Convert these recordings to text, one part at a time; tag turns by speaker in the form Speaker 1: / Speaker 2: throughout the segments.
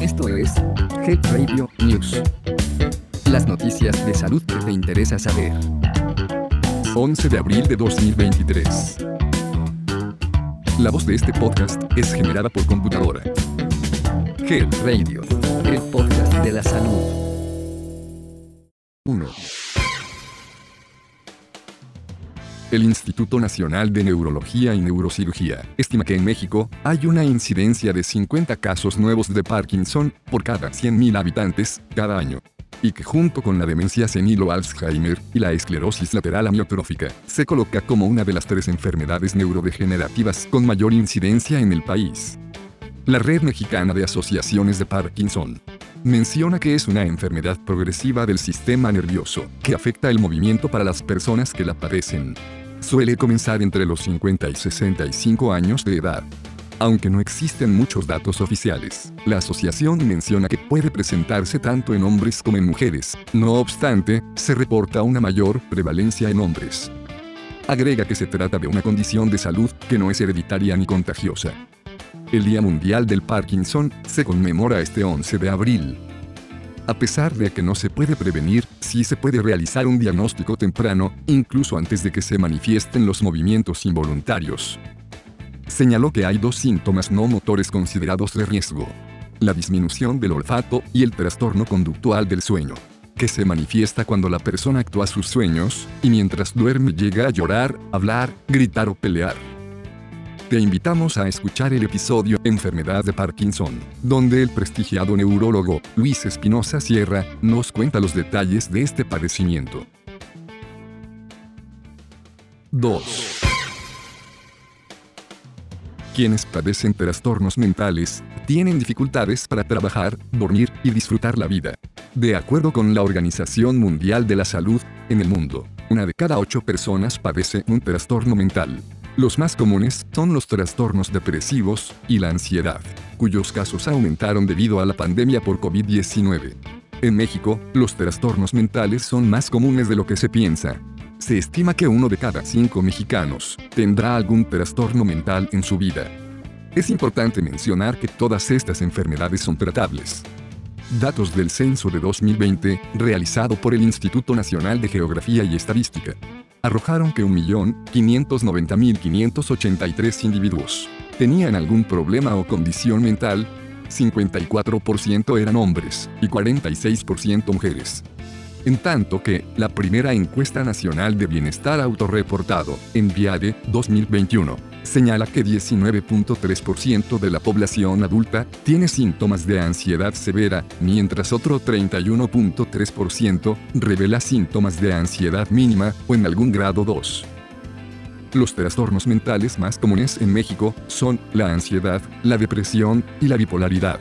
Speaker 1: Esto es Health Radio News. Las noticias de salud que te interesa saber.
Speaker 2: 11 de abril de 2023. La voz de este podcast es generada por computadora.
Speaker 1: Health Radio, el podcast de la salud.
Speaker 2: 1. El Instituto Nacional de Neurología y Neurocirugía estima que en México hay una incidencia de 50 casos nuevos de Parkinson por cada 100.000 habitantes cada año. Y que junto con la demencia senil o Alzheimer y la esclerosis lateral amiotrófica, se coloca como una de las tres enfermedades neurodegenerativas con mayor incidencia en el país. La Red Mexicana de Asociaciones de Parkinson menciona que es una enfermedad progresiva del sistema nervioso que afecta el movimiento para las personas que la padecen suele comenzar entre los 50 y 65 años de edad. Aunque no existen muchos datos oficiales, la asociación menciona que puede presentarse tanto en hombres como en mujeres, no obstante, se reporta una mayor prevalencia en hombres. Agrega que se trata de una condición de salud que no es hereditaria ni contagiosa. El Día Mundial del Parkinson se conmemora este 11 de abril, a pesar de que no se puede prevenir, sí se puede realizar un diagnóstico temprano, incluso antes de que se manifiesten los movimientos involuntarios. Señaló que hay dos síntomas no motores considerados de riesgo. La disminución del olfato y el trastorno conductual del sueño que se manifiesta cuando la persona actúa sus sueños, y mientras duerme llega a llorar, hablar, gritar o pelear. Te invitamos a escuchar el episodio Enfermedad de Parkinson, donde el prestigiado neurólogo Luis Espinosa Sierra nos cuenta los detalles de este padecimiento. 2. Quienes padecen trastornos mentales tienen dificultades para trabajar, dormir y disfrutar la vida. De acuerdo con la Organización Mundial de la Salud, en el mundo, una de cada ocho personas padece un trastorno mental. Los más comunes son los trastornos depresivos y la ansiedad, cuyos casos aumentaron debido a la pandemia por COVID-19. En México, los trastornos mentales son más comunes de lo que se piensa. Se estima que uno de cada cinco mexicanos tendrá algún trastorno mental en su vida. Es importante mencionar que todas estas enfermedades son tratables. Datos del censo de 2020, realizado por el Instituto Nacional de Geografía y Estadística, arrojaron que 1.590.583 individuos tenían algún problema o condición mental, 54% eran hombres y 46% mujeres. En tanto que, la primera encuesta nacional de bienestar autorreportado, enviade 2021, señala que 19.3% de la población adulta tiene síntomas de ansiedad severa, mientras otro 31.3% revela síntomas de ansiedad mínima o en algún grado 2. Los trastornos mentales más comunes en México son la ansiedad, la depresión y la bipolaridad.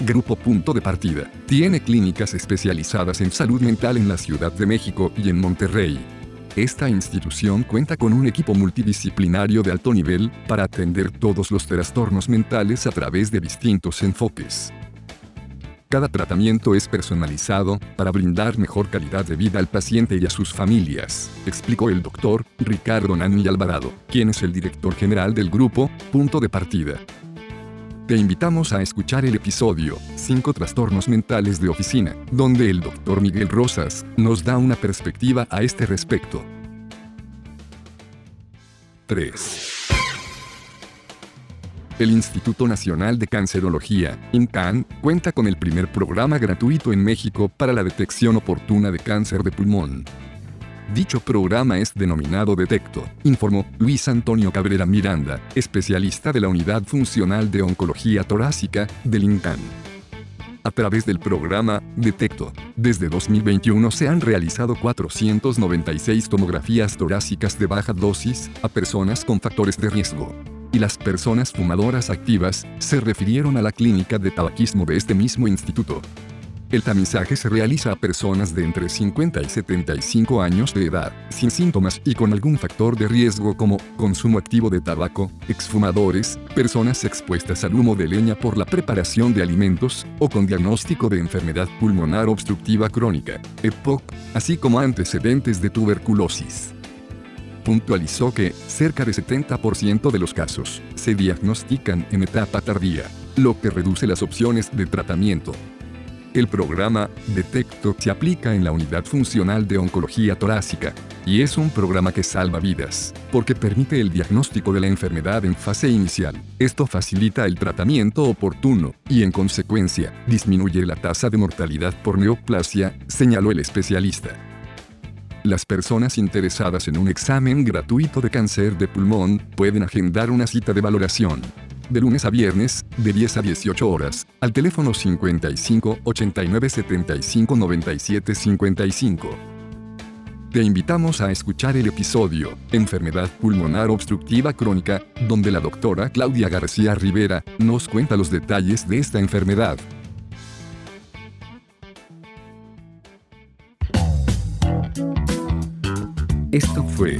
Speaker 2: Grupo Punto de Partida. Tiene clínicas especializadas en salud mental en la Ciudad de México y en Monterrey. Esta institución cuenta con un equipo multidisciplinario de alto nivel para atender todos los trastornos mentales a través de distintos enfoques. Cada tratamiento es personalizado para brindar mejor calidad de vida al paciente y a sus familias, explicó el doctor Ricardo Nani Alvarado, quien es el director general del grupo Punto de Partida. Te invitamos a escuchar el episodio 5 trastornos mentales de oficina, donde el Dr. Miguel Rosas nos da una perspectiva a este respecto. 3. El Instituto Nacional de Cancerología, INCAN, cuenta con el primer programa gratuito en México para la detección oportuna de cáncer de pulmón. Dicho programa es denominado Detecto, informó Luis Antonio Cabrera Miranda, especialista de la Unidad Funcional de Oncología Torácica del INCAN. A través del programa Detecto, desde 2021 se han realizado 496 tomografías torácicas de baja dosis a personas con factores de riesgo. Y las personas fumadoras activas se refirieron a la clínica de tabaquismo de este mismo instituto. El tamizaje se realiza a personas de entre 50 y 75 años de edad, sin síntomas y con algún factor de riesgo como consumo activo de tabaco, exfumadores, personas expuestas al humo de leña por la preparación de alimentos, o con diagnóstico de enfermedad pulmonar obstructiva crónica, EPOC, así como antecedentes de tuberculosis. puntualizó que cerca de 70% de los casos se diagnostican en etapa tardía, lo que reduce las opciones de tratamiento. El programa Detecto se aplica en la Unidad Funcional de Oncología Torácica y es un programa que salva vidas, porque permite el diagnóstico de la enfermedad en fase inicial. Esto facilita el tratamiento oportuno y en consecuencia disminuye la tasa de mortalidad por neoplasia, señaló el especialista. Las personas interesadas en un examen gratuito de cáncer de pulmón pueden agendar una cita de valoración de lunes a viernes, de 10 a 18 horas, al teléfono 55 89 75 97 55. Te invitamos a escuchar el episodio Enfermedad pulmonar obstructiva crónica, donde la doctora Claudia García Rivera nos cuenta los detalles de esta enfermedad.
Speaker 1: Esto fue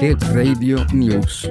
Speaker 1: Health Radio News.